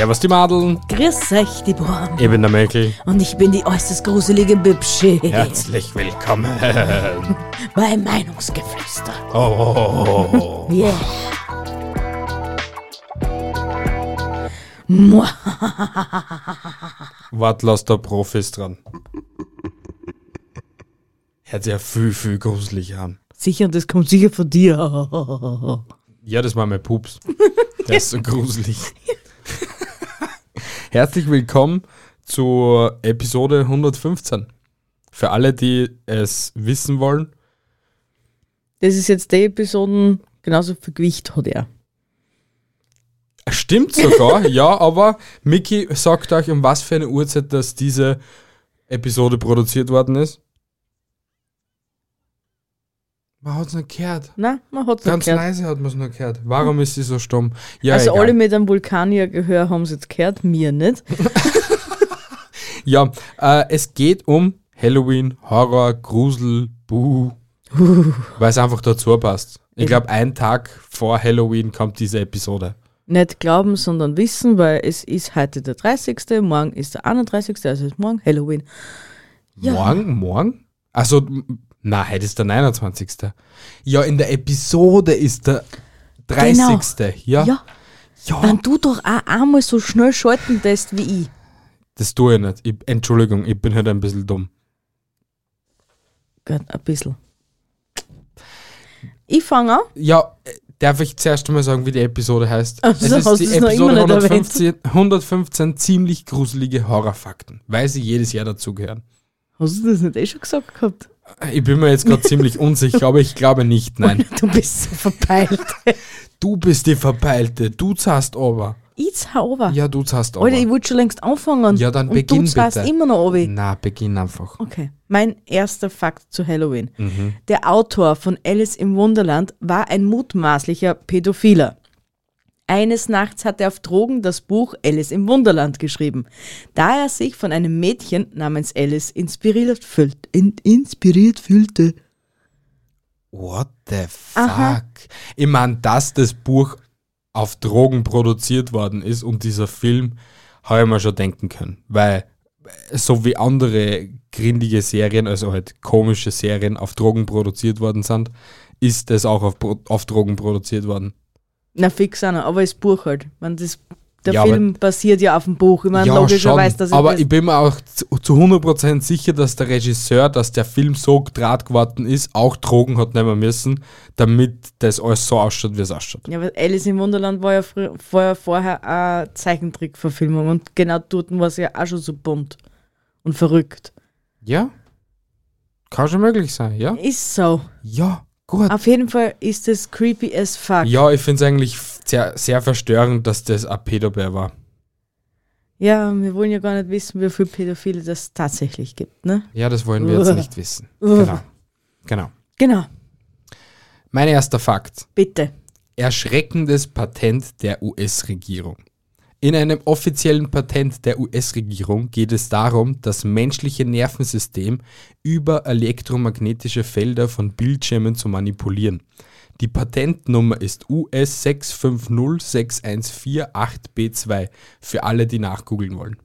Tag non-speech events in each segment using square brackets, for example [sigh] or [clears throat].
Servus die Madeln, Grüß euch, die Buben. ich bin der Mäkel. Und ich bin die äußerst gruselige Bübsche. Herzlich willkommen. [laughs] Bei Meinungsgeflüster. Oh, Yeah. Mua. [laughs] wart, lass da Profis dran. Hört sich ja viel, viel gruselig an. Sicher, das kommt sicher von dir. Ja, das war mein Pups. [laughs] Der ist so gruselig. Herzlich willkommen zur Episode 115. Für alle, die es wissen wollen, Das ist jetzt die Episoden, genauso viel Gewicht hat er. Stimmt sogar, [laughs] ja, aber Mickey sagt euch, um was für eine Uhrzeit, dass diese Episode produziert worden ist. Man hat es nicht gehört. Na, man hat es Ganz gehört. leise hat man es nur gehört. Warum ist sie so stumm? Ja, Also egal. alle mit einem Vulkanier-Gehör haben es jetzt gehört, mir nicht. [laughs] ja äh, es geht um Halloween, Horror, Grusel, Buh, [laughs] weil es einfach dazu passt. Ich glaube, ein Tag vor Halloween kommt diese Episode. Nicht glauben, sondern wissen, weil es ist heute der 30., morgen ist der 31., also ist morgen Halloween. Ja. Morgen? Morgen? Also, na, heute ist der 29. Ja, in der Episode ist der 30. Ja? Genau. Ja, ja. wenn du doch auch einmal so schnell schalten lässt wie ich. Das tue ich nicht. Ich, Entschuldigung, ich bin halt ein bisschen dumm. Gut, ein bisschen. Ich fange an. Ja, darf ich zuerst einmal sagen, wie die Episode heißt? Ach so, hast du's noch immer nicht erwähnt. 115, 115 ziemlich gruselige Horrorfakten, weil sie jedes Jahr dazugehören. Hast du das nicht eh schon gesagt gehabt? Ich bin mir jetzt gerade ziemlich unsicher, aber ich glaube nicht, nein. [laughs] Du bist so verpeilt. Du bist die Verpeilte, du zahlst aber. ich zahl over. Ja, du zahlst aber. Alter, ich wollte schon längst anfangen. Ja, dann und beginn du bitte. immer noch runter. Na, beginn einfach. Okay, mein erster Fakt zu Halloween. Mhm. Der Autor von Alice im Wunderland war ein mutmaßlicher Pädophiler. Eines Nachts hat er auf Drogen das Buch Alice im Wunderland geschrieben. Da er sich von einem Mädchen namens Alice inspiriert, fühlt, in, inspiriert fühlte. What the fuck? Aha. Ich meine, dass das Buch auf Drogen produziert worden ist und dieser Film, habe ich mir schon denken können. Weil, so wie andere grindige Serien, also halt komische Serien auf Drogen produziert worden sind, ist es auch auf, auf Drogen produziert worden. Na fix einer, aber das Buch halt. Man, das, der Ja, aber- Film basiert ja auf dem Buch. Ich meine, ja, logischerweise, dass aber das, ich bin mir auch zu zu 100% sicher, dass der Regisseur, dass der Film so draht geworden ist, auch Drogen hat nehmen müssen, damit das alles so ausschaut, wie es ausschaut. Ja, weil Alice im Wunderland war ja, ja vorher eine Zeichentrickverfilmung und genau dort war sie ja auch schon so bunt und verrückt. Ja? Kann schon möglich sein, ja? Ist so. Ja, gut. Auf jeden Fall ist es creepy as fuck. Ja, ich finde es eigentlich sehr, sehr verstörend, dass das ein Pädobär war. Ja, wir wollen ja gar nicht wissen, wie viele Pädophile das tatsächlich gibt, ne? Ja, das wollen wir jetzt Uah. nicht wissen. Genau. Genau. Genau, Mein erster Fakt. bitte. Erschreckendes Patent der US-Regierung. In einem offiziellen Patent der US-Regierung geht es darum, das menschliche Nervensystem über elektromagnetische Felder von Bildschirmen zu manipulieren. Die Patentnummer ist US 6506148B2 für alle, die nachgoogeln wollen.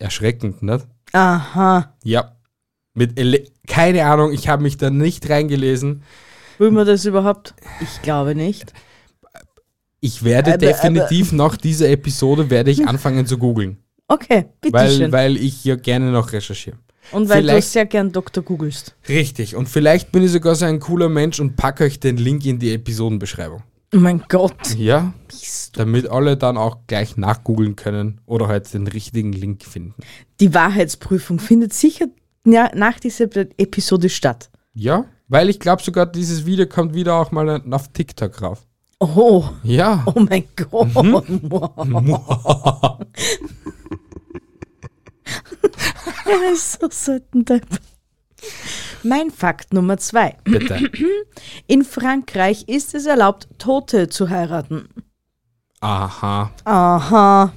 Erschreckend, nicht? Aha. Ja. Mit Ele keine Ahnung, ich habe mich da nicht reingelesen. Will man das überhaupt? Ich glaube nicht. Ich werde Aber- definitiv nach dieser Episode werde ich anfangen zu googeln, Okay, weil, bitteschön. weil ich ja gerne noch recherchiere. und weil vielleicht- du sehr gern Doktor googelst. Richtig. Und vielleicht bin ich sogar so ein cooler Mensch und packe euch den Link in die Episodenbeschreibung. Oh mein Gott. Ja, damit alle dann auch gleich nachgoogeln können oder halt den richtigen Link finden. Die Wahrheitsprüfung findet sicher nach dieser Episode statt. Ja, weil ich glaube sogar, dieses Video kommt wieder auch mal auf TikTok rauf. Oh, Ja. oh mein Gott. [laughs] er ist so selten. Mein Fakt Nummer zwei. Bitte. In Frankreich ist es erlaubt, Tote zu heiraten. Aha. Aha.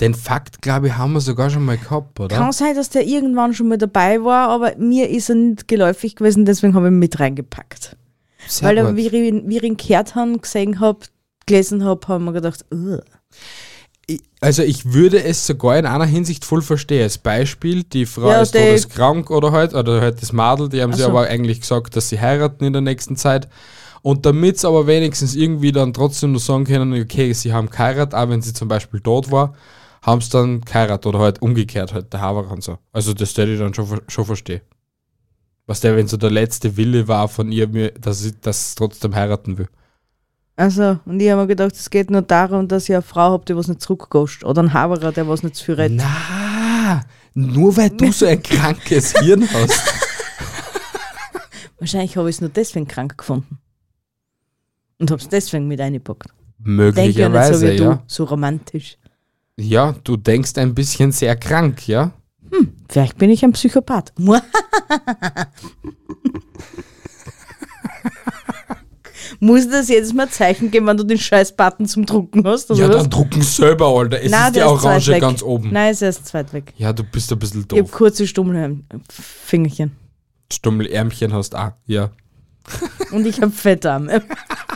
Den Fakt, glaube ich, haben wir sogar schon mal gehabt, oder? Kann sein, dass der irgendwann schon mal dabei war, aber mir ist er nicht geläufig gewesen, deswegen habe ich ihn mit reingepackt. Sehr Weil gut. wie ich wie ich ihn gehört habe, gesehen habe, gelesen habe, habe ich mir gedacht, Ugh. Also ich würde es sogar in einer Hinsicht voll verstehen. Als Beispiel, die Frau Ja, ist todeskrank oder halt, oder halt das Madel, die haben sie so. aber eigentlich gesagt, dass sie heiraten in der nächsten Zeit. Und damit sie aber wenigstens irgendwie dann trotzdem nur sagen können, okay, sie haben geheiratet, auch wenn sie zum Beispiel tot war, haben sie dann geheiratet oder halt umgekehrt halt, der Haber und so. Also das hätte ich dann schon, schon verstehen. Was der, wenn so der letzte Wille war von ihr, dass sie das trotzdem heiraten will. Also, und ich habe mir gedacht, es geht nur darum, dass ich eine Frau habe, die was nicht zurückkostet. Oder einen Haberer, der was nicht zu viel redet. Na, nur weil du so ein krankes [laughs] Hirn hast. Wahrscheinlich habe ich es nur deswegen krank gefunden. Und habe es deswegen mit eingepackt. Denke ja nicht Möglicherweise, so wie ja. du, so romantisch. Ja, du denkst ein bisschen sehr krank, ja? Vielleicht bin ich ein Psychopath. Muss ich das jedes Mal Zeichen geben, wenn du den scheiß Button zum Drucken hast? Ja, was? dann drucken selber, Alter. Es Nein, ist die Orange ganz oben. Nein, es ist erst zweit weg. Ja, du bist ein bisschen Ich habe doof. kurze Stummelfingerchen. Stummelärmchen hast auch, ja. Und ich habe Fettarme.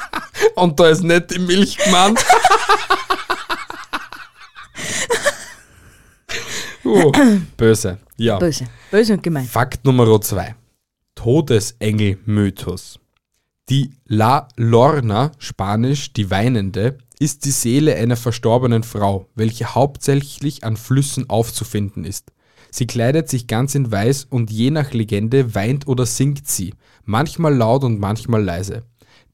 [laughs] Und da ist nicht die Milch gemeint. [laughs] uh, [coughs] böse. Ja. Böse. Böse und gemein. Fakt Nummer zwei. Todesengel-Mythos. Die La Lorna, spanisch die Weinende, ist die Seele einer verstorbenen Frau, welche hauptsächlich an Flüssen aufzufinden ist. Sie kleidet sich ganz in Weiß und je nach Legende weint oder singt sie, manchmal laut und manchmal leise.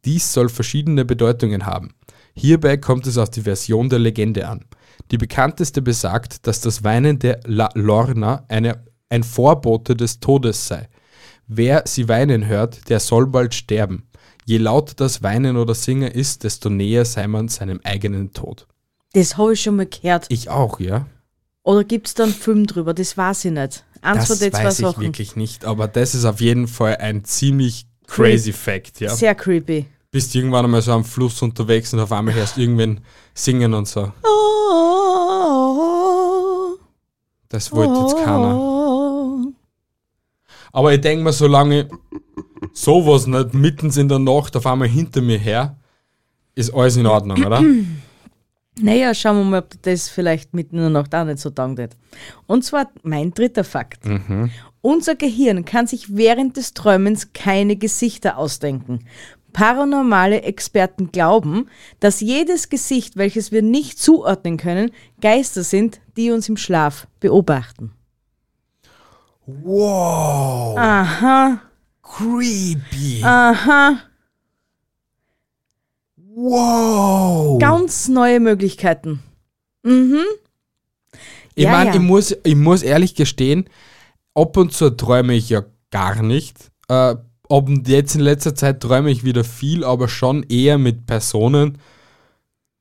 Dies soll verschiedene Bedeutungen haben. Hierbei kommt es auf die Version der Legende an. Die bekannteste besagt, dass das Weinen der La Lorna eine, ein Vorbote des Todes sei. Wer sie weinen hört, der soll bald sterben. Je lauter das Weinen oder Singen ist, desto näher sei man seinem eigenen Tod. Das habe ich schon mal gehört. Ich auch, ja. Oder gibt es da einen Film drüber? Das weiß ich nicht. Eins Das weiß ich Sachen. wirklich nicht, aber das ist auf jeden Fall ein ziemlich crazy Fact, ja. Sehr creepy. Bist irgendwann einmal so am Fluss unterwegs und auf einmal hörst du irgendwen singen und so. Das wollte jetzt keiner. Aber ich denke mir, solange sowas nicht mitten in der Nacht auf einmal hinter mir her, ist alles in Ordnung, oder? [clears throat] Naja, schauen wir mal, ob das vielleicht mitten in der Nacht auch nicht so taugt. Und zwar mein dritter Fakt. Unser Gehirn kann sich während des Träumens keine Gesichter ausdenken. Paranormale Experten glauben, dass jedes Gesicht, welches wir nicht zuordnen können, Geister sind, die uns im Schlaf beobachten. Wow, Aha, creepy. aha, Wow. ganz neue Möglichkeiten. Mhm. Ich Ja, meine, ja. ich, muss, ich muss ehrlich gestehen, ab und zu träume ich ja gar nicht. Äh, ob jetzt in letzter Zeit träume ich wieder viel, aber schon eher mit Personen,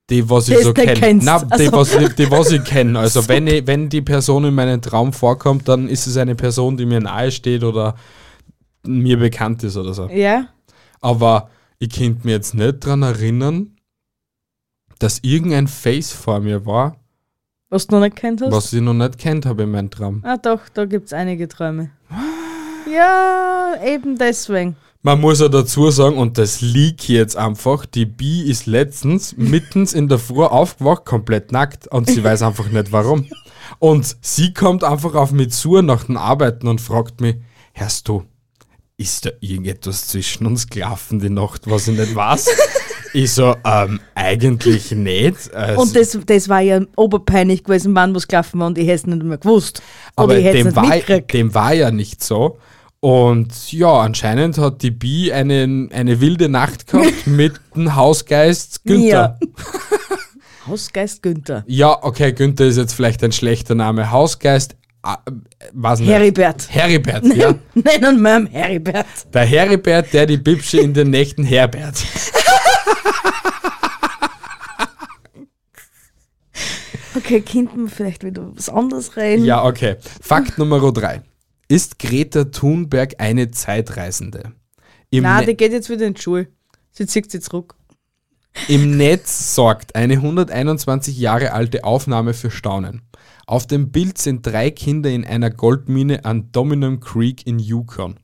die was ich Das so kenne. Nein, die, Also. was, die, die was ich kenne. [laughs] Also wenn, ich, wenn die Person in meinem Traum vorkommt, dann ist es eine Person, die mir nahe steht oder mir bekannt ist oder so. Ja, Aber ich könnte mir jetzt nicht daran erinnern, dass irgendein Face vor mir war, was du noch nicht kennt hast. was ich noch nicht kennt habe in meinem Traum. Ah doch, da gibt es einige Träume. Ja, eben deswegen. Man muss ja dazu sagen, und das liegt jetzt einfach, die Bi ist letztens mittens in der Früh aufgewacht, komplett nackt, und sie weiß einfach nicht warum. Und sie kommt einfach auf mich zu nach dem Arbeiten und fragt mich, hörst du, ist da irgendetwas zwischen uns gelaufen die Nacht, was ich nicht weiß? ich so, ähm, eigentlich nicht. Also, Und das, das war ja oberpeinlich gewesen, wann was gelaufen war und ich hätte es nicht mehr gewusst. aber dem war, dem war ja nicht so. Und ja, anscheinend hat die Bi einen, eine wilde Nacht gehabt [laughs] mit dem Hausgeist Günther. [laughs] Hausgeist Günther. Ja, okay, Günther ist jetzt vielleicht ein schlechter Name. Hausgeist, ah, äh, was nicht. Heribert. Heribert, ja. Nennen wir ihn Heribert. Der Heribert, der die Bibsche in den Nächten herbert. [laughs] okay, könnten wir vielleicht wieder was anderes reden? Ja, okay. Fakt Nummer drei. Ist Greta Thunberg eine Zeitreisende? Im, Nein, Ne- die geht jetzt wieder in die Schule. Sie zieht sie zurück. Im Netz sorgt eine 121 Jahre alte Aufnahme für Staunen. Auf dem Bild sind drei Kinder in einer Goldmine an Dominum Creek in Yukon,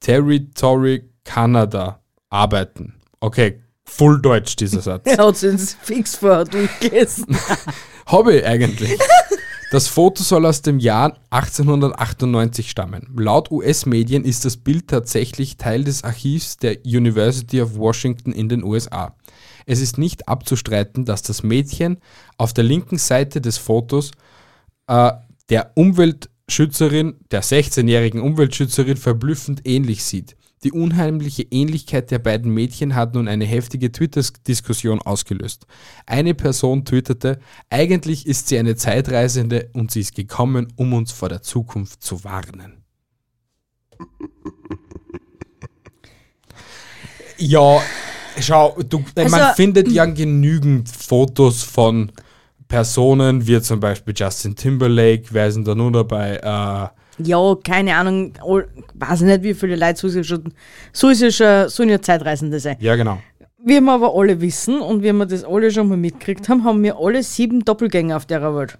Territory, Kanada, arbeiten. Okay, full Deutsch dieser Satz. Er [laughs] hat sie fix vorher durchgelesen. Ich eigentlich. [laughs] Das Foto soll aus dem Jahr 1898 stammen. Laut US-Medien ist das Bild tatsächlich Teil des Archivs der University of Washington in den USA. Es ist nicht abzustreiten, dass das Mädchen auf der linken Seite des Fotos äh, der Umweltschützerin, der 16-jährigen Umweltschützerin verblüffend ähnlich sieht. Die unheimliche Ähnlichkeit der beiden Mädchen hat nun eine heftige Twitter-Diskussion ausgelöst. Eine Person twitterte, eigentlich ist sie eine Zeitreisende und sie ist gekommen, um uns vor der Zukunft zu warnen. Ja, schau, du, man Also- findet ja genügend Fotos von Personen, wie zum Beispiel Justin Timberlake, wer ist denn da nur dabei? Äh, ja, keine Ahnung, all- weiß ich nicht, wie viele Leute so ist ja schon, so ist ja schon, sollen ja Zeitreisende sein. ja, genau. Wie wir aber alle wissen und wie wir das alle schon mal mitgekriegt haben, haben wir alle sieben Doppelgänger auf der Welt.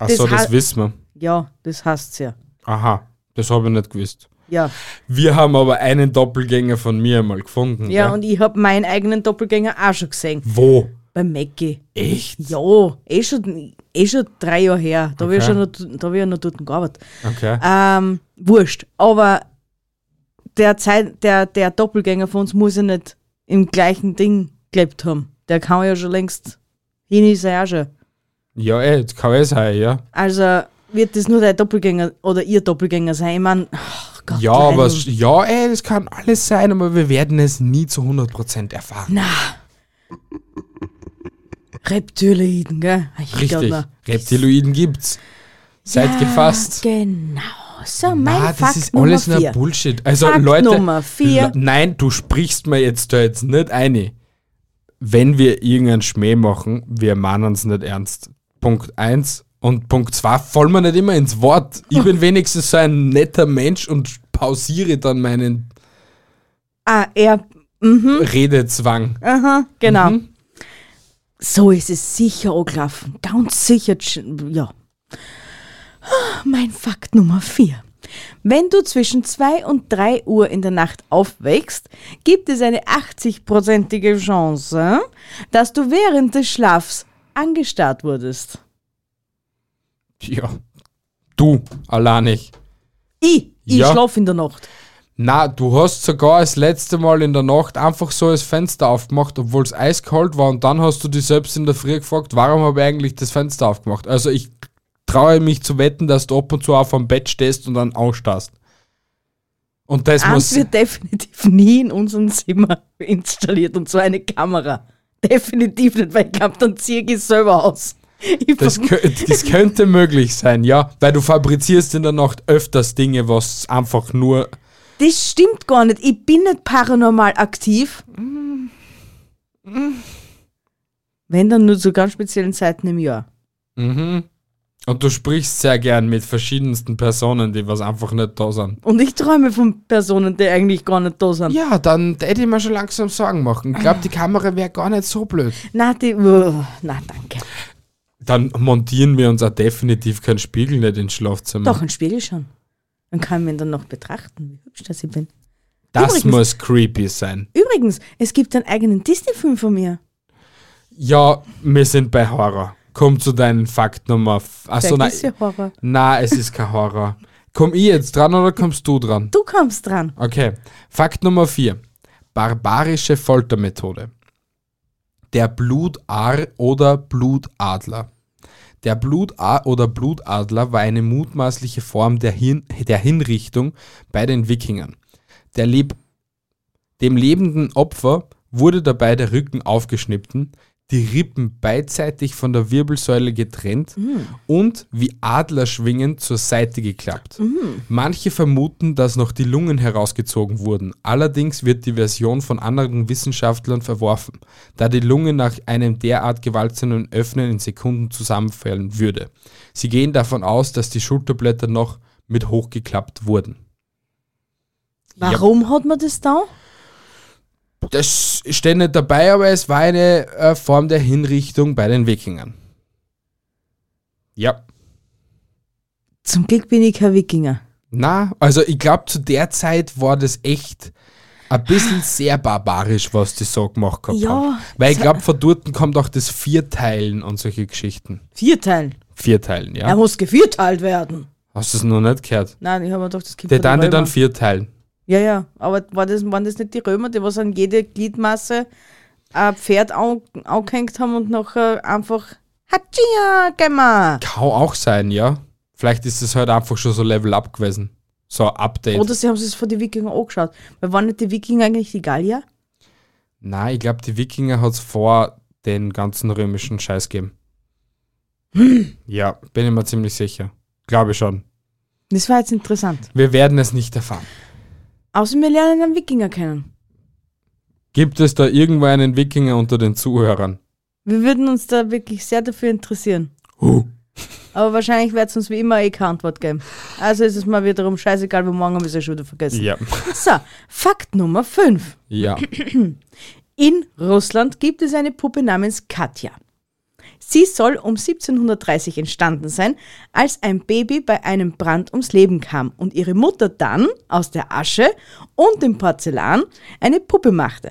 Achso, Das das, wissen wir. Ja, das heißt ja. Aha, das habe ich nicht gewusst. Ja, Wir haben aber einen Doppelgänger von mir einmal gefunden. ja gell? und ich habe meinen eigenen Doppelgänger auch schon gesehen. Wo? Bei Mackie. Echt? Ja, eh schon, eh schon drei Jahre her. Da habe ich, Okay. noch, da hab ich ja noch dort gearbeitet. Okay. Ähm, wurscht. Aber der, Zeit, der, der Doppelgänger von uns muss ja nicht im gleichen Ding gelebt haben. Der kann ja schon längst hin ist er auch schon. Ja, ey, das kann eh sein, ja. Also wird das nur der Doppelgänger oder ihr Doppelgänger sein. Ich meine, ach Gott, Ja, aber ja, ey, das kann alles sein, aber wir werden es nie zu 100% erfahren. Na. Reptiloiden, gell? Ich Richtig. glaub. Reptiloiden gibt's. Seid gefasst. Genau. So, mein Na, das Fakt ist Nummer alles nur. Bullshit. Also Fakt Leute, Nummer vier. Le- nein, du sprichst mir jetzt da jetzt nicht eine. Wenn wir irgendeinen Schmäh machen, wir meinen es nicht ernst. Punkt eins und Punkt zwei fallen mir nicht immer ins Wort. Ich bin [laughs] wenigstens so ein netter Mensch und pausiere dann meinen Ah, er. Redezwang. Aha, genau. Mhm. So ist es sicher angelaufen. Ganz sicher. Ja. Ah, Mein Fakt Nummer 4. Wenn du zwischen 2 und 3 Uhr in der Nacht aufwächst, gibt es eine 80-prozentige Chance, dass du während des Schlafs angestarrt wurdest. Ja. Du, allein nicht. Ich, ich Ja. schlaf in der Nacht. Na, du hast sogar das letzte Mal in der Nacht einfach so das Fenster aufgemacht, obwohl es eiskalt war und dann hast du dich selbst in der Früh gefragt, warum habe ich eigentlich das Fenster aufgemacht? Also ich traue mich zu wetten, dass du ab und zu auf am Bett stehst und dann ausstarrst. Und das Eins muss... wird definitiv nie in unserem Zimmer installiert und zwar eine Kamera. Definitiv nicht, weil ich glaube, dann ziehe ich es selber aus. Ich Das, das könnte möglich sein, ja. Weil du fabrizierst in der Nacht öfters Dinge, was einfach nur... Das stimmt gar nicht. Ich bin nicht paranormal aktiv. Wenn dann nur zu ganz speziellen Zeiten im Jahr. Mhm. Und du sprichst sehr gern mit verschiedensten Personen, die was einfach nicht da sind. Und ich träume von Personen, die eigentlich gar nicht da sind. Ja, dann hätte ich mir schon langsam Sorgen machen. Ich glaube, die Kamera wäre gar nicht so blöd. Na, die. Uh, na, danke. Dann montieren wir uns auch definitiv keinen Spiegel nicht ins Schlafzimmer. Doch, ein Spiegel schon. Dann kann man dann noch betrachten, wie hübsch das ich bin. das übrigens- muss creepy sein. Übrigens, es gibt einen eigenen Disney-Film von mir. Ja, wir sind bei Horror. Komm zu deinen Fakt Nummer. Achso, nein. ist ja Horror. Nein, es ist kein Horror. Komm ich jetzt dran oder kommst du dran? Du kommst dran. Okay. Fakt Nummer 4. Barbarische Foltermethode. Der Blutar oder Blutadler. Der Blutar oder Blutadler war eine mutmaßliche Form der, Hin der Hinrichtung bei den Wikingern. Leb dem lebenden Opfer wurde dabei der Rücken aufgeschnitten, die Rippen beidseitig von der Wirbelsäule getrennt und wie Adlerschwingen zur Seite geklappt. Manche vermuten, dass noch die Lungen herausgezogen wurden. Allerdings wird die Version von anderen Wissenschaftlern verworfen, da die Lunge nach einem derart gewaltsamen Öffnen in Sekunden zusammenfallen würde. Sie gehen davon aus, dass die Schulterblätter noch mit hochgeklappt wurden. Warum hat man das da? Das steht nicht dabei, aber es war eine äh, Form der Hinrichtung bei den Wikingern. Ja. Zum Glück bin ich kein Wikinger. Na, also ich glaube, zu der Zeit war das echt ein bisschen sehr barbarisch, was die so gemacht gehabt Ja, haben. Weil ich glaube, von dort kommt auch das Vierteilen und solche Geschichten. Vierteilen. Vierteilen, ja. Er muss gevierteilt werden. Hast du es noch nicht gehört? Nein, ich habe mir gedacht, das gibt Der dann die dann vierteilen. Ja, ja, aber war das, waren das nicht die Römer, die was an jede Gliedmasse ein Pferd au- angehängt haben und nachher einfach Hatschia gemacht? Kann auch sein, ja. Vielleicht ist es halt einfach schon so Level Up gewesen. So ein Update. Oder sie haben sich von den Wikinger angeschaut. Weil waren nicht die Wikinger eigentlich die Gallier? Nein, ich glaube, die Wikinger hat es vor den ganzen römischen Scheiß gegeben. Ja, bin ich mir ziemlich sicher. Glaube schon. Das war jetzt interessant. Wir werden es nicht erfahren. Außer wir lernen einen Wikinger kennen. Gibt es da irgendwo einen Wikinger unter den Zuhörern? Wir würden uns da wirklich sehr dafür interessieren. Huh. Aber wahrscheinlich wird es uns wie immer eh keine Antwort geben. Also ist es mal wiederum scheißegal, weil morgen haben wir es ja schon wieder vergessen. Ja. So, Fakt Nummer 5. Ja. In Russland gibt es eine Puppe namens Katja. Sie soll um 1730 entstanden sein, als ein Baby bei einem Brand ums Leben kam und ihre Mutter dann aus der Asche und dem Porzellan eine Puppe machte.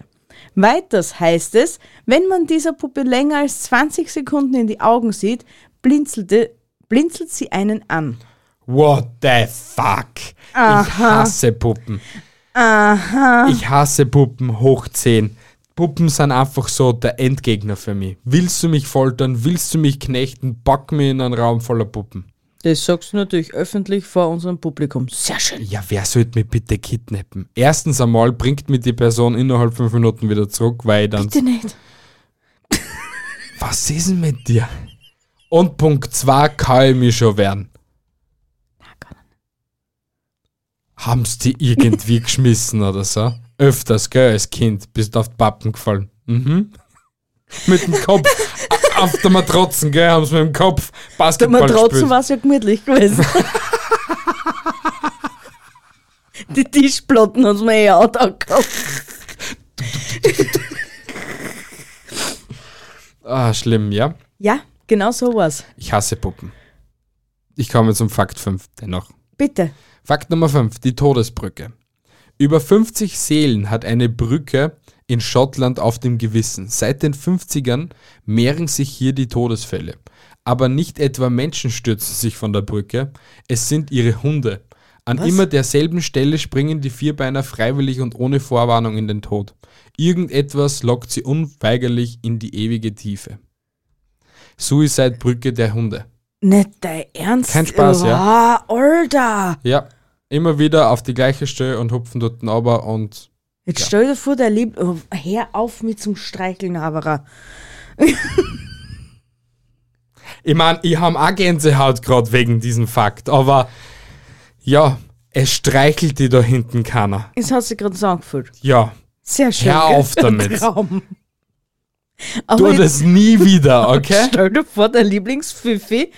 Weiters heißt es, wenn man dieser Puppe länger als 20 Sekunden in die Augen sieht, blinzelte, blinzelt sie einen an. What the fuck? Ich hasse Puppen. Aha. Ich hasse Puppen hoch 10. Puppen sind einfach so der Endgegner für mich. Willst du mich foltern? Willst du mich knechten? Pack mich in einen Raum voller Puppen. Das sagst du natürlich öffentlich vor unserem Publikum. Sehr schön. Ja, wer sollte mich bitte kidnappen? Erstens einmal bringt mich die Person innerhalb fünf Minuten wieder zurück, weil ich dann. Bitte nicht. Was ist denn mit dir? Und Punkt 2 kann ich mich schon wehren. Haben's die irgendwie [laughs] geschmissen oder so? Öfters, gell, als Kind. Bist auf die Pappen gefallen. Mhm. [laughs] Mit dem Kopf auf der Matratzen, gell, haben's mit dem Kopf Der Basketball Matratzen gespielt. war es ja gemütlich gewesen. Die Tischplatten haben mir eh auch gehabt. Ah, schlimm, ja. Ja, genau so war's. Ich hasse Puppen. Ich komme zum Fakt 5 dennoch. Bitte. Fakt Nummer 5, die Todesbrücke. Über 50 Seelen hat eine Brücke in Schottland auf dem Gewissen. Seit den 50ern mehren sich hier die Todesfälle. Aber nicht etwa Menschen stürzen sich von der Brücke, es sind ihre Hunde. An Was? immer derselben Stelle springen die Vierbeiner freiwillig und ohne Vorwarnung in den Tod. Irgendetwas lockt sie unweigerlich in die ewige Tiefe. Suicide-Brücke der Hunde. Nicht dein Ernst? Kein Spaß, ja. Alter. Ja, immer wieder auf die gleiche Stelle und hupfen dort runter und Jetzt stell dir vor, der liebt. Oh, hör auf mit zum Streicheln, Haberer. [laughs] Ich meine, ich habe auch Gänsehaut gerade wegen diesem Fakt, aber ja, es streichelt die da hinten keiner. Es hat sich gerade so angefühlt. Ja, Sehr schön. Hör auf damit. [laughs] Traum. tu Aber das nie wieder, [laughs] okay? stell dir vor, dein Lieblingsfifi.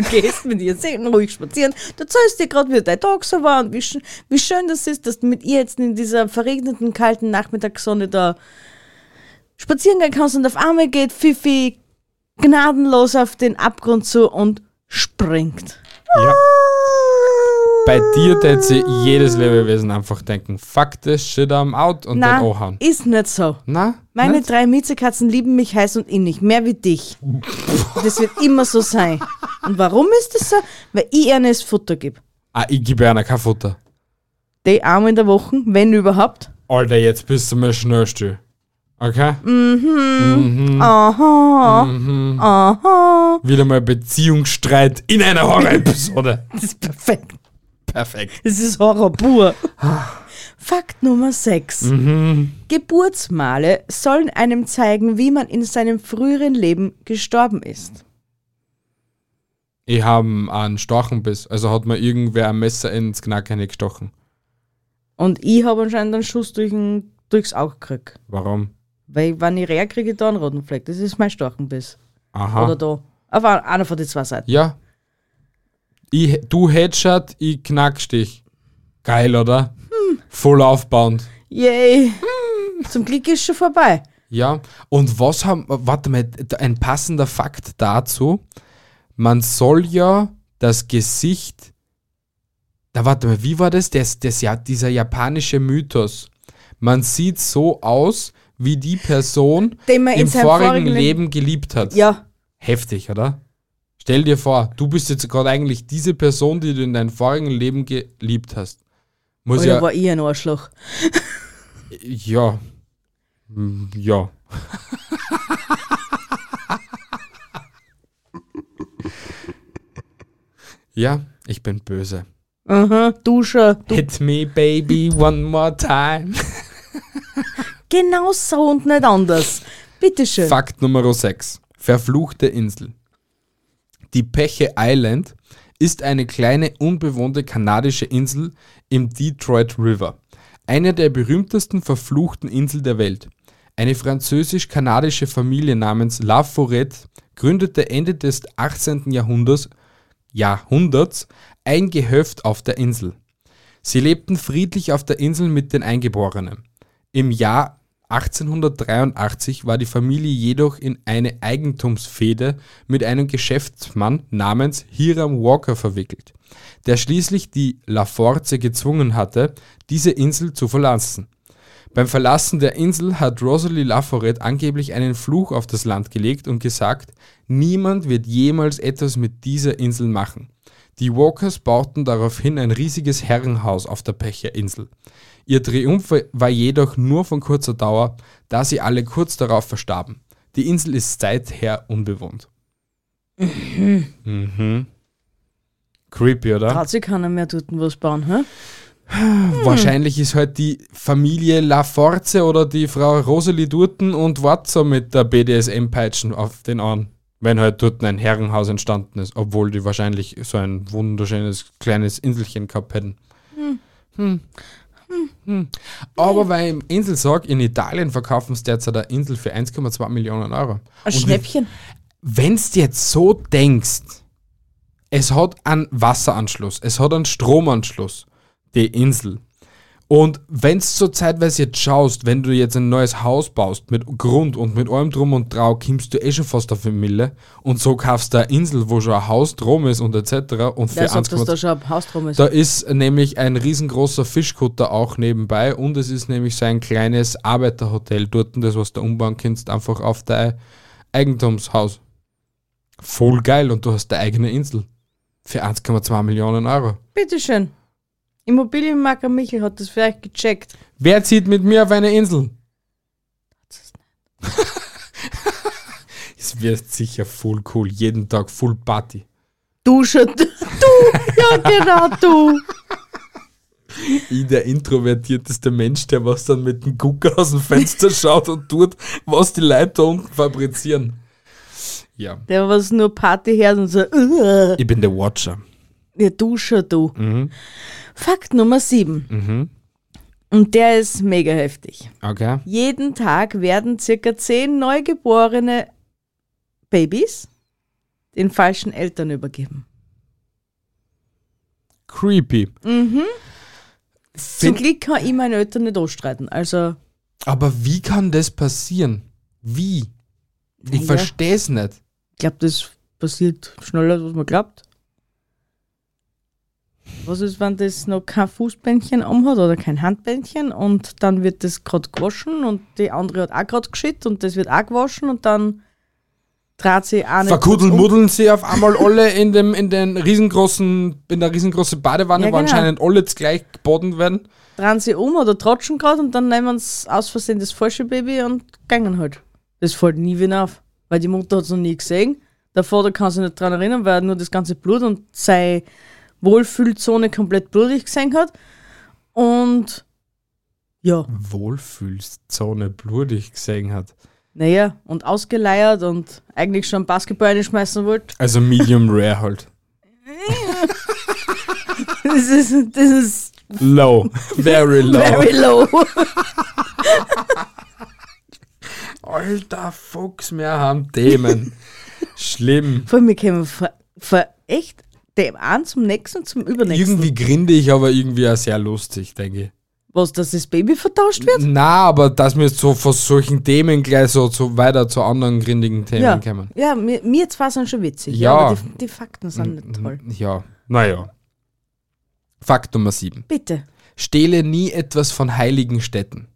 Du [laughs] gehst mit ihr sehr ruhig spazieren. Du erzählst dir gerade, wie dein Tag so war und wie, sch wie schön das ist, dass du mit ihr jetzt in dieser verregneten, kalten Nachmittagssonne da spazieren gehen kannst und auf einmal geht Fifi gnadenlos auf den Abgrund zu und springt. Ja. Bei dir tät sie jedes Lebewesen einfach denken, fuck this shit, I'm out und dann Na, anhauen. ist nicht so. Na? Meine nicht? drei Miezekatzen lieben mich heiß und innig, mehr wie dich. Das wird immer so sein. Und warum ist das so? Weil ich ihnen das Futter gebe. Ah, ich gebe einer kein Futter. Die einmal in der Woche, wenn überhaupt. Alter, jetzt bist du mal schnell still. Okay? Aha, aha. Wieder mal Beziehungsstreit in einer Horror-Episode. [laughs] Das ist perfekt. Perfekt. Das ist Horror pur. Fakt Nummer 6. Geburtsmale sollen einem zeigen, wie man in seinem früheren Leben gestorben ist. Ich habe einen Storchenbiss, also hat mir irgendwer ein Messer ins Knacken gestochen. Und ich habe anscheinend einen Schuss durch ein, durchs Auge gekriegt. Warum? Weil, wenn ich Reha kriege, ich da einen roten Fleck. Das ist mein Storchenbiss. Aha. Oder da. Auf ein- einer von den zwei Seiten. Ja. Ich, du Headshot, ich Knackstich. Geil, oder? Voll aufbauend. Yay! Zum Glück ist schon vorbei. Ja. Und was haben, warte mal, ein passender Fakt dazu. Man soll ja das Gesicht, da warte mal, wie war das? das, das ja, dieser japanische Mythos. Man sieht so aus, wie die Person Den man im vorigen, vorigen Leben- Leben geliebt hat. Ja, Heftig, oder? Stell dir vor, du bist jetzt gerade eigentlich diese Person, die du in deinem vorigen Leben geliebt hast. Muss oder ja. war ich ein Arschloch? [laughs] Ja. Hm, Ja. [laughs] ja, ich bin böse. Aha, du schon. Du, Hit me, baby, one more time. genau so und nicht anders. Bitteschön. Fakt Nummer 6. Verfluchte Insel. Die Peche Island ist eine kleine unbewohnte kanadische Insel im Detroit River. Eine der berühmtesten verfluchten Inseln der Welt. Eine französisch-kanadische Familie namens La Forêt gründete Ende des 18. Jahrhunderts, Jahrhunderts ein Gehöft auf der Insel. Sie lebten friedlich auf der Insel mit den Eingeborenen. Im Jahr 1883 war die Familie jedoch in eine Eigentumsfehde mit einem Geschäftsmann namens Hiram Walker verwickelt, der schließlich die Laforze gezwungen hatte, diese Insel zu verlassen. Beim Verlassen der Insel hat Rosalie Laforet angeblich einen Fluch auf das Land gelegt und gesagt, niemand wird jemals etwas mit dieser Insel machen. Die Walkers bauten daraufhin ein riesiges Herrenhaus auf der Pecherinsel. Ihr Triumph war jedoch nur von kurzer Dauer, da sie alle kurz darauf verstarben. Die Insel ist seither unbewohnt. Mhm. Creepy, oder? Traut sich keiner mehr dort was bauen, hä? [sighs] Wahrscheinlich ist halt die Familie Laforze oder die Frau Rosalie Durten und wart so mit der BDSM-Peitschen auf den Ohren. Wenn halt dort ein Herrenhaus entstanden ist, obwohl die wahrscheinlich so ein wunderschönes kleines Inselchen gehabt hätten. Hm. Hm. Aber weil ich im Insel sag, in Italien verkaufen sie derzeit eine Insel für 1,2 Millionen Euro. Ein Schnäppchen. wenn's dir jetzt so denkst, es hat einen Wasseranschluss, es hat einen Stromanschluss, die Insel. Und wenn's zur zeitweise jetzt schaust, wenn du jetzt ein neues Haus baust mit Grund und mit allem drum und drau, kommst du eh schon fast auf eine Mille und so kaufst du eine Insel, wo schon ein Haus drum ist und etc. Und für Wer sagt, dass 1,2 da schon ein Haus drum ist? da ist nämlich ein riesengroßer Fischkutter auch nebenbei und es ist nämlich so ein kleines Arbeiterhotel dort, das was du umbauen kannst, einfach auf dein Eigentumshaus. Voll geil und du hast deine eigene Insel. Für 1,2 Millionen Euro. Bitteschön. Immobilienmakler Michel hat das vielleicht gecheckt. Wer zieht mit mir auf eine Insel? [laughs] Es wird sicher voll cool. Jeden Tag Full Party. Du schon. Du! Ja, genau, du! Ich, der introvertierteste Mensch, der was dann mit dem Gucker aus dem Fenster schaut und tut, was die Leute da unten fabrizieren. Ja. Der was nur Party hört und so. [laughs] Ich bin der Watcher. Ja, du schon, du. Mhm. Fakt Nummer 7. Mhm. Und der ist mega heftig. Okay. Jeden Tag werden circa 10 neugeborene Babys den falschen Eltern übergeben. Creepy. Zum Find, Glück kann ich meine Eltern nicht ausstreiten. Also, aber wie kann das passieren? Wie? Ich Naja. verstehe es nicht. ich glaube, das passiert schneller, als man glaubt. Was ist, wenn das noch kein Fußbändchen umhat oder kein Handbändchen und dann wird das gerade gewaschen und die andere hat auch gerade geschütt und das wird auch gewaschen und dann dreht sie auch kurz um. muddeln sie auf einmal alle in dem, in den riesengroßen, in der riesengroßen Badewanne, Ja, wo genau. anscheinend alle jetzt gleich geboten werden. drehen sie um oder tratschen gerade und dann nehmen sie aus Versehen das falsche Baby und gängen halt. Das fällt nie wieder auf, weil die Mutter hat es noch nie gesehen. Der Vater kann sich nicht dran erinnern, weil er nur das ganze Blut und seine Wohlfühlzone komplett blutig gesehen hat. Und Ja. Wohlfühlzone blutig gesehen hat. Naja, und ausgeleiert und eigentlich schon Basketball einschmeißen wollte. Also Medium Rare halt. Das ist, das ist Low. Very low. very low. Alter Fuchs, wir haben Themen. Schlimm. Vor mir kämen ver, ver echt dem einen zum nächsten zum übernächsten. Irgendwie grinde ich, aber irgendwie auch sehr lustig, denke ich. Was, dass das Baby vertauscht wird? Na, aber dass wir so von solchen Themen gleich so, so weiter zu anderen grindigen Themen Ja, kommen. ja mir, mir zwar sind schon witzig, Ja. ja, aber die, die Fakten sind nicht toll. Ja, naja. Fakt Nummer 7. Bitte. Stehle nie etwas von heiligen Städten.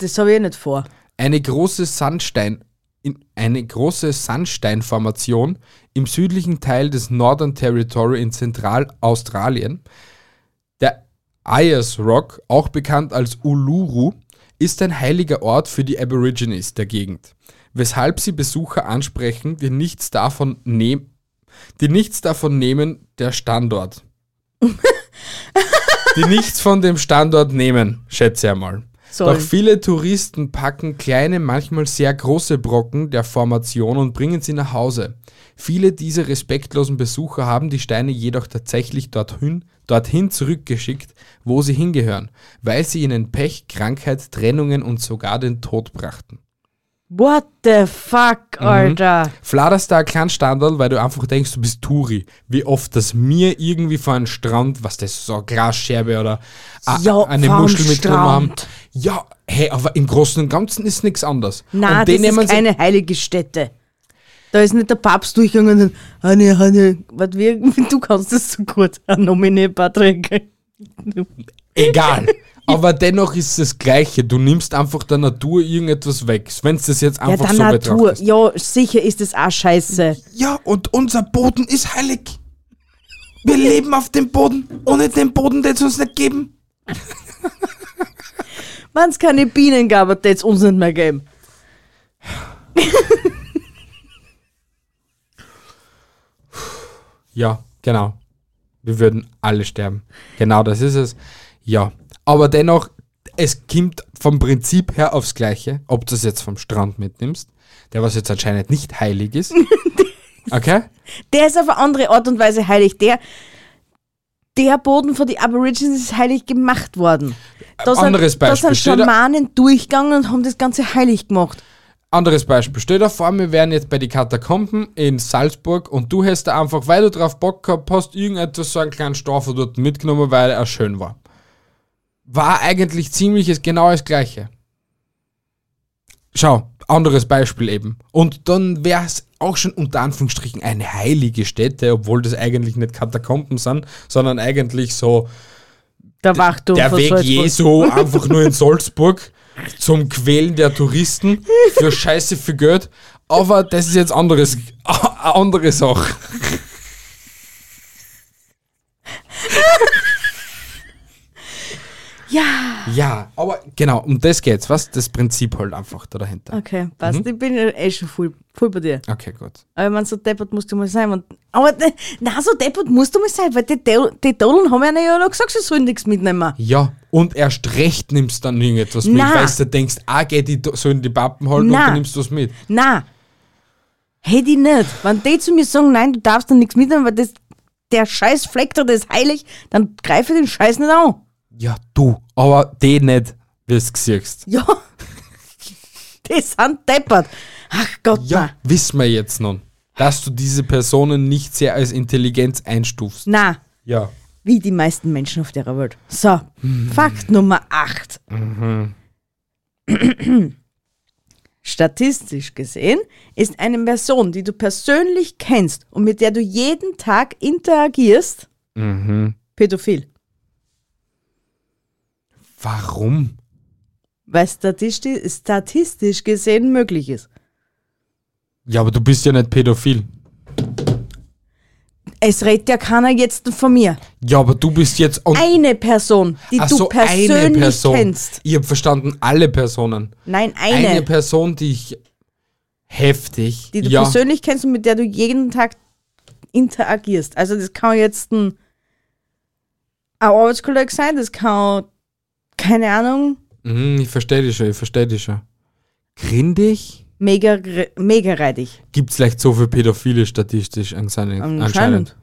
Das habe ich nicht vor. Eine große Sandstein in eine große Sandsteinformation im südlichen Teil des Northern Territory in Zentralaustralien. Der Ayers Rock, auch bekannt als Uluru, ist ein heiliger Ort für die Aborigines der Gegend, weshalb sie Besucher ansprechen, die nichts davon nehmen, die nichts davon nehmen, der Standort. [laughs] die nichts von dem Standort nehmen, schätze ich einmal. Sollen. Doch viele Touristen packen kleine, manchmal sehr große Brocken der Formation und bringen sie nach Hause. Viele dieser respektlosen Besucher haben die Steine jedoch tatsächlich dorthin, dorthin zurückgeschickt, wo sie hingehören, weil sie ihnen Pech, Krankheit, Trennungen und sogar den Tod brachten. What the fuck, Mhm. Alter? Fladerst da ein kleinen Standard, weil du einfach denkst, du bist Touri. Wie oft das mir irgendwie vor einem Strand, was das so eine Glasscherbe oder a- Ja, eine Muschel mit drum haben. Ja, hey, aber im Großen und Ganzen ist nichts anders. Na, und das ist keine heilige Stätte. Da ist nicht der Papst durchgegangen und Hanne, Hanne, was wir, [laughs] du kannst das so gut. Ein Nomine Patrick. Egal. [laughs] Aber dennoch ist es das Gleiche. Du nimmst einfach der Natur irgendetwas weg. Wenn du das jetzt Ja, einfach der so Natur. betrachtest. Ja, sicher ist das auch scheiße. Ja, und unser Boden ist heilig. Wir leben auf dem Boden. Ohne den Boden, den es uns nicht geben. [laughs] Wenn es keine Bienen gab, wird es uns nicht mehr geben. Ja, genau. Wir würden alle sterben. Genau, das ist es. Ja. Aber dennoch, es kommt vom Prinzip her aufs Gleiche, ob du es jetzt vom Strand mitnimmst, der was jetzt anscheinend nicht heilig ist. [laughs] Okay? Der ist auf eine andere Art und Weise heilig. Der, der Boden von den Aborigines ist heilig gemacht worden. Da sind, Anderes da Beispiel. sind Stell dir- Schamanen durchgegangen und haben das Ganze heilig gemacht. Anderes Beispiel. Stell dir vor, wir wären jetzt bei den Katakomben in Salzburg und du hast da einfach, weil du drauf Bock gehabt hast, irgendetwas, so einen kleinen Stoffer dort mitgenommen, weil er schön war. War eigentlich ziemlich genau das Gleiche. Schau, anderes Beispiel eben. Und dann wäre es auch schon unter Anführungsstrichen eine heilige Stätte, obwohl das eigentlich nicht Katakomben sind, sondern eigentlich so Der Wachturm der Weg Salzburg. Jesu einfach nur in Salzburg zum Quälen der Touristen für Scheiße für Geld. Aber das ist jetzt anderes, [laughs] andere Sache. Ja. Ja, aber genau, um das geht's, was? Das Prinzip halt einfach da dahinter. Okay, passt. Ich bin eh schon voll, voll bei dir. Okay, gut. Aber ich meine, so deppert musst du mal sein. Und, aber ne- na, so deppert musst du mal sein, weil die, Del- die Dodeln haben ja noch gesagt, sie sollen nichts mitnehmen. Ja, und erst recht nimmst dann irgendetwas mit, weil du denkst, ah, geh, die sollen die Pappen halten und Na. dann nimmst du was mit. Na, hätte ich nicht. Wenn die zu mir sagen, nein, du darfst dann nichts mitnehmen, weil das, der scheiß Fleck da, das ist heilig, dann greife ich den Scheiß nicht an. Ja, du, aber die nicht, wie du siehst. Ja. [laughs] die sind deppert. Ach Gott, Ja, wissen wir jetzt nun, dass du diese Personen nicht sehr als Intelligenz einstufst. na. Ja. wie die meisten Menschen auf der Welt. So, Fakt Nummer 8. [clears throat] Statistisch gesehen ist eine Person, die du persönlich kennst und mit der du jeden Tag interagierst, pädophil. Warum? Weil statistisch, statistisch gesehen möglich ist. Ja, aber du bist ja nicht pädophil. Es redet ja keiner jetzt von mir. Ja, aber du bist jetzt. Eine Person, die Ach du so, persönlich kennst. Ich habe verstanden, alle Personen. Nein, Eine. eine, Person, die ich. Heftig. die du ja. persönlich kennst und mit der du jeden Tag interagierst. Also das kann jetzt ein, ein Arbeitskollege sein, das kann, keine Ahnung, Mhm, ich verstehe dich schon, ich verstehe dich schon. Grindig? Mega, mega reidig. Gibt es vielleicht so viele Pädophile statistisch anscheinend? Anscheinend.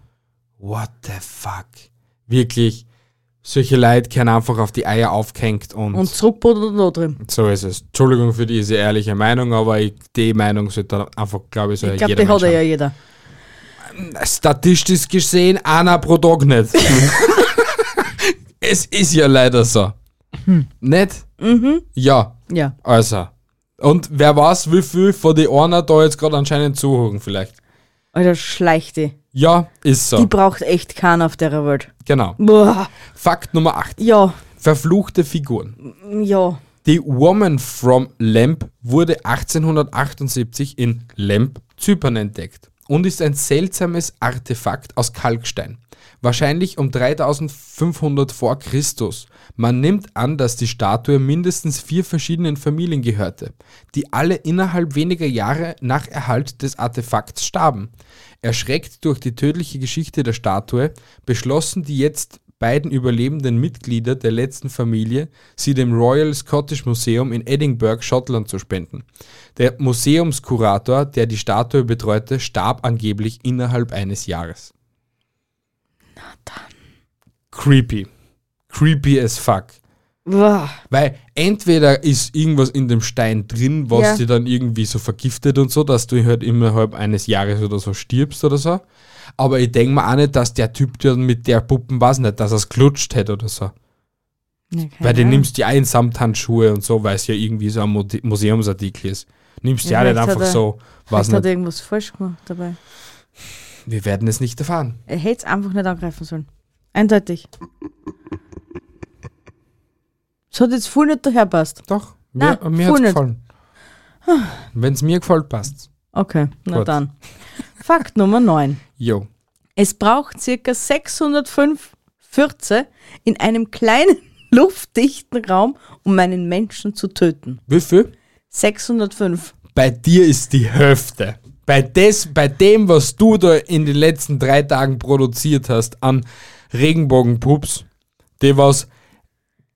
What the fuck? Wirklich, solche Leute können einfach auf die Eier aufgehängt und, Und zurückbuddelt da drin. so ist es. Entschuldigung für diese ehrliche Meinung, aber ich, die Meinung sollte dann einfach, glaube ich, so Ich glaube, die hat ja jeder. Statistisch gesehen, einer pro Tag nicht. [laughs] es ist ja leider so. Nicht? Ja, Ja. also. Und wer weiß, wie viel von die einer da jetzt gerade anscheinend zuhören vielleicht. Alter, schleichte. Ja, ist so. Die braucht echt keinen auf der Welt. Genau. Boah. Fakt Nummer 8. Ja, Verfluchte Figuren. ja. Die Woman from Lemp wurde 1878 in Lemp, Zypern entdeckt und ist ein seltsames Artefakt aus Kalkstein. Wahrscheinlich um 3500 vor Christus. Man nimmt an, dass die Statue mindestens vier verschiedenen Familien gehörte, die alle innerhalb weniger Jahre nach Erhalt des Artefakts starben. Erschreckt durch die tödliche Geschichte der Statue beschlossen die jetzt beiden überlebenden Mitglieder der letzten Familie, sie dem Royal Scottish Museum in Edinburgh, Schottland zu spenden. Der Museumskurator, der die Statue betreute, starb angeblich innerhalb eines Jahres. Creepy. Creepy as fuck. Weil entweder ist irgendwas in dem Stein drin, was Ja. dir dann irgendwie so vergiftet und so, dass du halt innerhalb eines Jahres oder so stirbst oder so. Aber ich denke mir auch nicht, dass der Typ dann mit der Puppen weiß nicht, dass er es klutscht hätte oder so. Ja, Weil du nimmst die ein Samthandschuhe und so, weil es ja irgendwie so ein Museumsartikel ist. Nimmst die Ja, auch nicht einfach er- so, was Vielleicht hat nicht. er irgendwas falsch gemacht dabei. Wir werden es nicht erfahren. Er hätte es einfach nicht angreifen sollen. Eindeutig. Es hat jetzt voll nicht daherpasst. Doch, Na, mir, mir voll hat es nicht. gefallen. Wenn es mir gefällt, passt Okay, na Gut. dann. Fakt Nummer 9. Jo. Es braucht circa 605 Fürze in einem [laughs] kleinen luftdichten Raum, um einen Menschen zu töten. Wie viel? 605. Bei dir ist die Hälfte. Bei, des, bei dem, was du da in den letzten drei Tagen produziert hast an Regenbogenpups, die was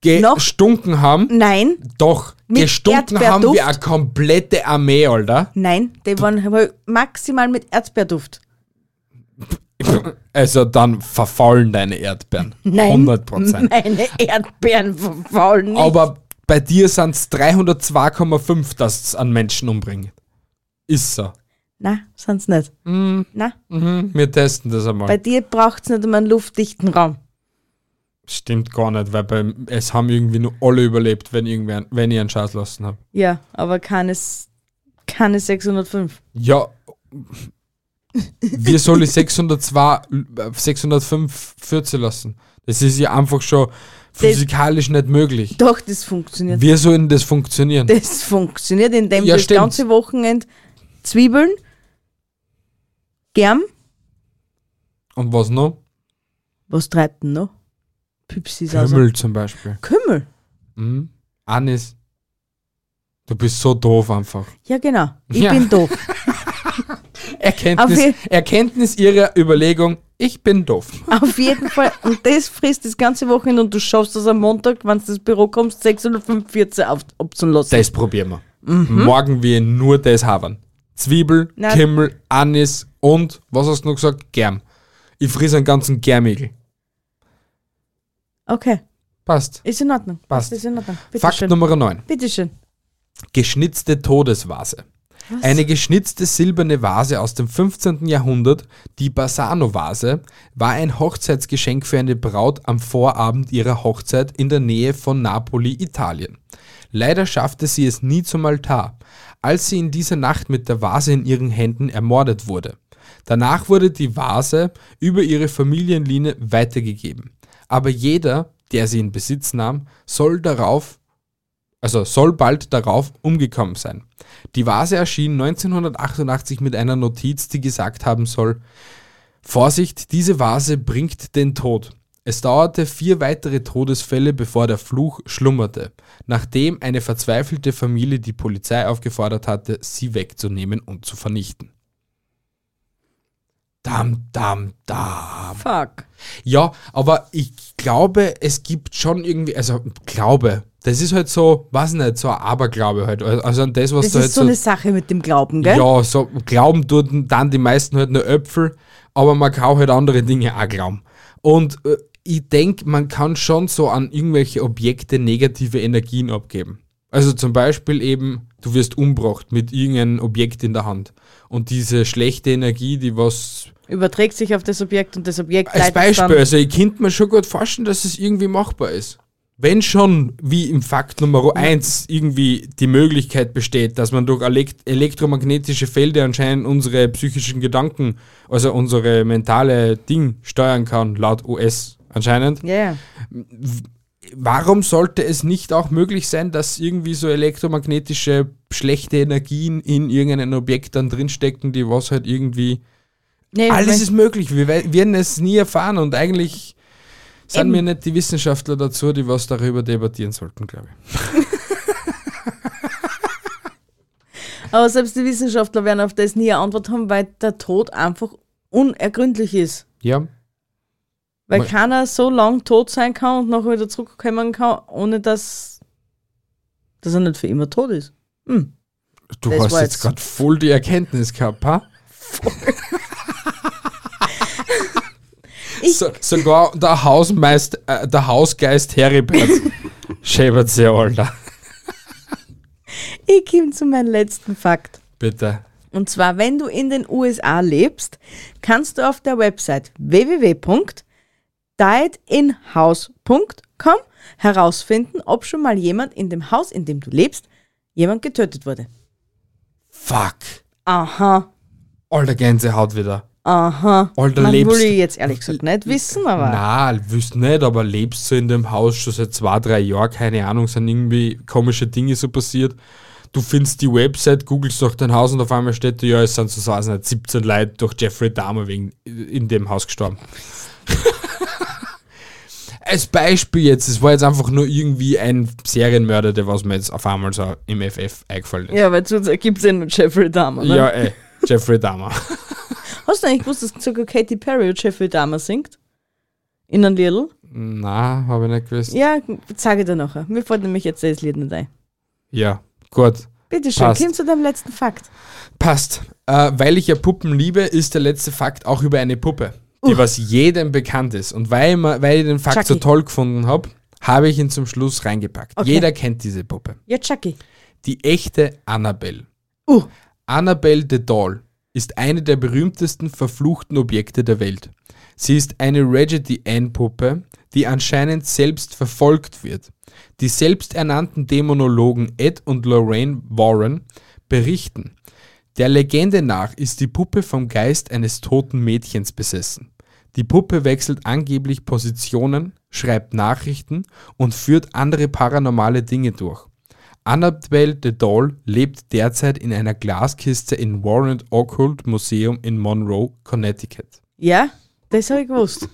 Noch? gestunken haben, Nein, doch, Mit gestunken haben wie eine komplette Armee, Alter. nein, die waren wohl maximal mit Erdbeerduft. Also dann verfaulen deine Erdbeeren. Nein, 100 Prozent. meine Erdbeeren verfaulen nicht. Aber bei dir sind es 302,5, dass es an Menschen umbringt. Ist so. Na, sind's nicht. Na, Mhm, wir testen das einmal. bei dir braucht's nicht um einen luftdichten Raum. Stimmt gar nicht, weil bei, es haben irgendwie nur alle überlebt, wenn, irgendwer, wenn ich einen Scheiß lassen habe. Ja, aber keines, keine 605. Ja, wie soll ich 602, äh, 605 14 lassen? Das ist ja einfach schon physikalisch nicht möglich. Doch, das funktioniert. Wie soll denn das funktionieren? Das funktioniert, indem Ja, das stimmt. ganze Wochenende Zwiebeln, Germ, Und was noch? was treibt denn noch? Püpsis also. Kümmel zum Beispiel. Kümmel. Mhm. Anis. Du bist so doof einfach. Ja, genau. Ich Ja. bin doof. [laughs] Erkenntnis, Erkenntnis ihrer Überlegung, ich bin doof. Auf jeden Fall. Und das frisst das ganze Wochenende und du schaffst das am Montag, wenn du ins Büro kommst, 645 auf, abzulassen. Das probieren wir. Morgen wir nur das haben. Zwiebel, Na- Kimmel, Anis und, was hast du noch gesagt? Germ. Ich friss einen ganzen Germigel. Okay, Passt. ist in Ordnung. Passt. Ist in Ordnung. Bitte Fakt schön. Nummer 9. Bitteschön. Geschnitzte Todesvase. Eine geschnitzte silberne Vase aus dem 15. Jahrhundert, die Bassano-Vase, war ein Hochzeitsgeschenk für eine Braut am Vorabend ihrer Hochzeit in der Nähe von Napoli, Italien. Leider schaffte sie es nie zum Altar, als sie in dieser Nacht mit der Vase in ihren Händen ermordet wurde. Danach wurde die Vase über ihre Familienlinie weitergegeben. Aber jeder, der sie in Besitz nahm, soll darauf also soll bald darauf umgekommen sein. Die Vase erschien 1988 mit einer Notiz, die gesagt haben soll, Vorsicht, diese Vase bringt den Tod. Es dauerte vier weitere Todesfälle, bevor der Fluch schlummerte, nachdem eine verzweifelte Familie die Polizei aufgefordert hatte, sie wegzunehmen und zu vernichten. Dam, dam, dam. Fuck. Ja, aber ich glaube, es gibt schon irgendwie, also glaube, Das ist halt so, weiß nicht, so ein Aberglaube halt. Also an das, was Das du ist halt so eine Sache mit dem Glauben, gell? Ja, so glauben tun dann die meisten halt nur Äpfel, aber man kann halt andere Dinge auch glauben. Und äh, ich denke, man kann schon so an irgendwelche Objekte negative Energien abgeben. Also zum Beispiel eben, du wirst umgebracht mit irgendeinem Objekt in der Hand. Und diese schlechte Energie, die was Überträgt sich auf das Objekt und das Objekt als Beispiel, also ich könnte mir schon gut vorstellen, dass es irgendwie machbar ist. Wenn schon, wie im Fakt Nummer 1, irgendwie die Möglichkeit besteht, dass man durch elekt elektromagnetische Felder anscheinend unsere psychischen Gedanken, also unsere mentale Ding steuern kann, laut US anscheinend. Ja, ja. Warum sollte es nicht auch möglich sein, dass irgendwie so elektromagnetische schlechte Energien in irgendeinem Objekt dann drinstecken, die was halt irgendwie Nee, alles ist möglich. Wir we- werden es nie erfahren und eigentlich sind Eben. wir nicht die Wissenschaftler dazu, die was darüber debattieren sollten, glaube ich. [laughs] Aber selbst die Wissenschaftler werden auf das nie eine Antwort haben, weil der Tod einfach unergründlich ist. Ja, Weil keiner so lang tot sein kann und nachher wieder zurückkommen kann, ohne dass, dass er nicht für immer tot ist. Hm. du Das hast jetzt gerade voll die Erkenntnis gehabt, ha? [laughs] Ich- so, sogar der Hausmeister, äh, der Hausgeist Heribert [laughs] schäbert sehr, Alter. Ich komme zu meinem letzten Fakt. Bitte. Und zwar, wenn du in den USA lebst, kannst du auf der Website www.diedinhouse.com herausfinden, ob schon mal jemand in dem Haus, in dem du lebst, jemand getötet wurde. Fuck. Aha, Alter Gänsehaut wieder. Aha. Alter, Man lebst will ich jetzt ehrlich gesagt nicht wissen, aber Na, wüsst nicht, aber lebst du in dem Haus schon seit zwei, drei Jahren, keine Ahnung, sind irgendwie komische Dinge so passiert. Du findest die Website, googelst nach dein Haus und auf einmal steht da, ja, es sind so weiß nicht, 17 Leute durch Jeffrey Dahmer wegen in dem Haus gestorben. [laughs] Als Beispiel jetzt, es war jetzt einfach nur irgendwie ein Serienmörder, der was mir jetzt auf einmal so im FF eingefallen ist. ja, weil sonst gibt es ja nur Jeffrey Dahmer. Ne? Ja, ey, Jeffrey Dahmer. [laughs] Hast du eigentlich gewusst, dass sogar Katy Perry und Jeffrey Dahmer singt? In einem Liedl? Na, habe ich nicht gewusst. Ja, sage ich dir nachher. Mir fällt nämlich jetzt das Lied nicht ein. ja gut. Bitte schön, Passt. komm zu deinem letzten Fakt. Passt. Äh, weil ich ja Puppen liebe, ist der letzte Fakt auch über eine Puppe, die was jedem bekannt ist. Und weil, ma- weil ich den Fakt so Chucky. toll gefunden habe, habe ich ihn zum Schluss reingepackt. Okay. Jeder kennt diese Puppe. Ja, Chucky. Die echte Annabelle. Uh, Annabelle the Doll ist eine der berühmtesten verfluchten Objekte der Welt. Sie ist eine Raggedy Ann Puppe, die anscheinend selbst verfolgt wird. Die selbsternannten Dämonologen Ed und Lorraine Warren berichten, der Legende nach ist die Puppe vom Geist eines toten Mädchens besessen. Die Puppe wechselt angeblich Positionen, schreibt Nachrichten und führt andere paranormale Dinge durch. Annabelle the Doll lebt derzeit in einer Glaskiste im Warren Occult Museum in Monroe, Connecticut. ja, das habe ich gewusst.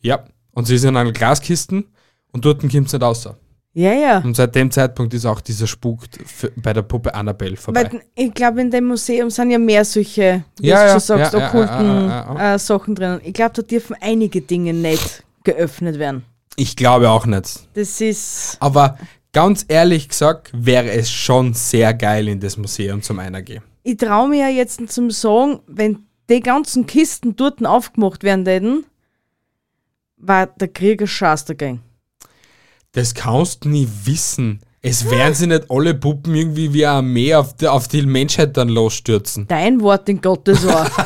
Ja, und sie ist in einer Glaskiste und dort kommt sie nicht raus. Ja, ja. Und seit dem Zeitpunkt ist auch dieser Spuk bei der Puppe Annabelle vorbei. Weil ich glaube, in dem Museum sind ja mehr solche, wie Ja, du ja, schon sagst, ja, okkulten ja. Äh, Sachen drinnen. Ich glaube, da dürfen einige Dinge nicht geöffnet werden. Ich glaube auch nicht. Das ist. Aber ganz ehrlich gesagt, wäre es schon sehr geil, in das Museum zum einer gehen. Ich traue mir ja jetzt zum Sagen, wenn die ganzen Kisten dort aufgemacht werden hätten, war der Krieger Schaß dagegen. Das kannst du nie wissen. Es werden sie nicht alle Puppen irgendwie wie eine Armee auf die, auf die Menschheit dann losstürzen. Dein Wort in Gottes Ohr. [laughs]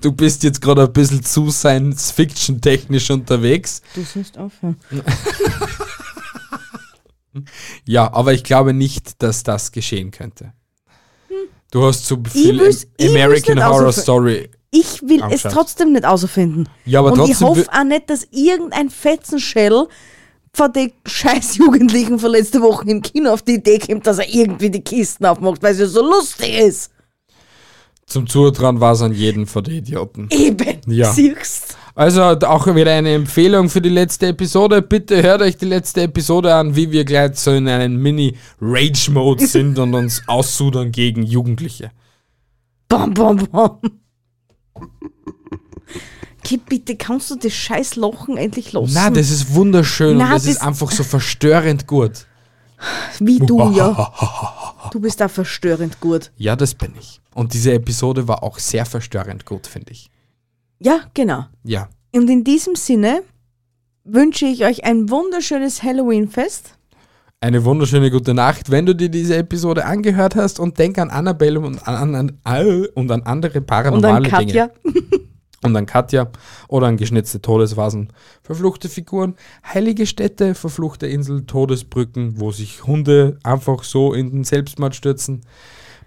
Du bist jetzt gerade ein bisschen zu Science-Fiction-technisch unterwegs. du sollst aufhören. [laughs] Ja, aber ich glaube nicht, dass das geschehen könnte. Du hast zu viel ich will's American Horror Story. Ich will es trotzdem nicht außerfinden. Ja, aber Und ich trotzdem hoffe wi- auch nicht, dass irgendein Fetzenschädel von den scheiß Jugendlichen von letzter Woche im Kino auf die Idee kommt, dass er irgendwie die Kisten aufmacht, weil es ja so lustig ist. Zum Zutrauen war es an jeden von den Idioten. Eben. Ja. Siehst Also auch wieder eine Empfehlung für die letzte Episode. Bitte hört euch die letzte Episode an, wie wir gleich so in einem Mini-Rage-Mode sind und uns aussudern gegen Jugendliche. Bam, bam, bam. Okay, bitte, kannst du das scheiß Lochen endlich lassen? Na, das ist wunderschön Na, und das, das- ist einfach so verstörend gut. Wie du, [laughs] ja. Du bist da verstörend gut. Ja, das bin ich. Und diese Episode war auch sehr verstörend gut, finde ich. Ja, genau. Ja. Und in diesem Sinne wünsche ich euch ein wunderschönes Halloween-Fest. Eine wunderschöne gute Nacht, wenn du dir diese Episode angehört hast und denk an Annabelle und an, an, an, und an andere Und paranormale dann Dinge. Katja. [laughs] Und an Katja oder an geschnitzte Todesvasen, verfluchte Figuren, heilige Städte, verfluchte Insel, Todesbrücken, wo sich Hunde einfach so in den Selbstmord stürzen.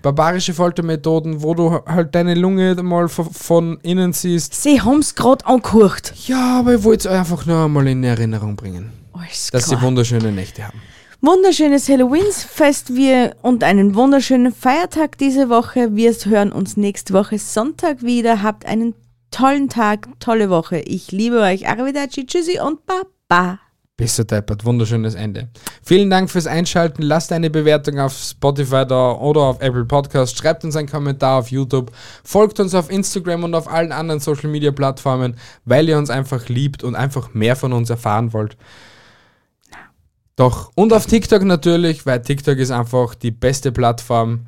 Barbarische Foltermethoden, wo du halt deine Lunge mal von, von innen siehst. Sie haben's grad angehört. Ja, aber ich wollte es euch einfach nur einmal in Erinnerung bringen, Alles dass sie klar. wunderschöne Nächte haben. Wunderschönes Halloween-Fest wir und einen wunderschönen Feiertag diese Woche. Wir hören uns nächste Woche Sonntag wieder. Habt einen tollen Tag, tolle Woche. Ich liebe euch. Arrivederci, tschüssi und baba. Bis so deppert, wunderschönes Ende. Vielen Dank fürs Einschalten. Lasst eine Bewertung auf Spotify da oder auf Apple Podcast. Schreibt uns einen Kommentar auf YouTube. Folgt uns auf Instagram und auf allen anderen Social Media Plattformen, weil ihr uns einfach liebt und einfach mehr von uns erfahren wollt. Doch, und auf TikTok natürlich, weil TikTok ist einfach die beste Plattform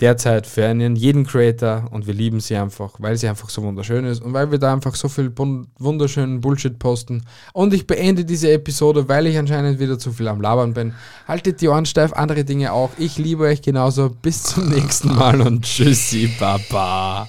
derzeit für einen jeden Creator und wir lieben sie einfach, weil sie einfach so wunderschön ist und weil wir da einfach so viel wunderschönen Bullshit posten. Und ich beende diese Episode, weil ich anscheinend wieder zu viel am Labern bin. Haltet die Ohren steif, andere Dinge auch. Ich liebe euch genauso. Bis zum nächsten Mal und tschüssi, Baba.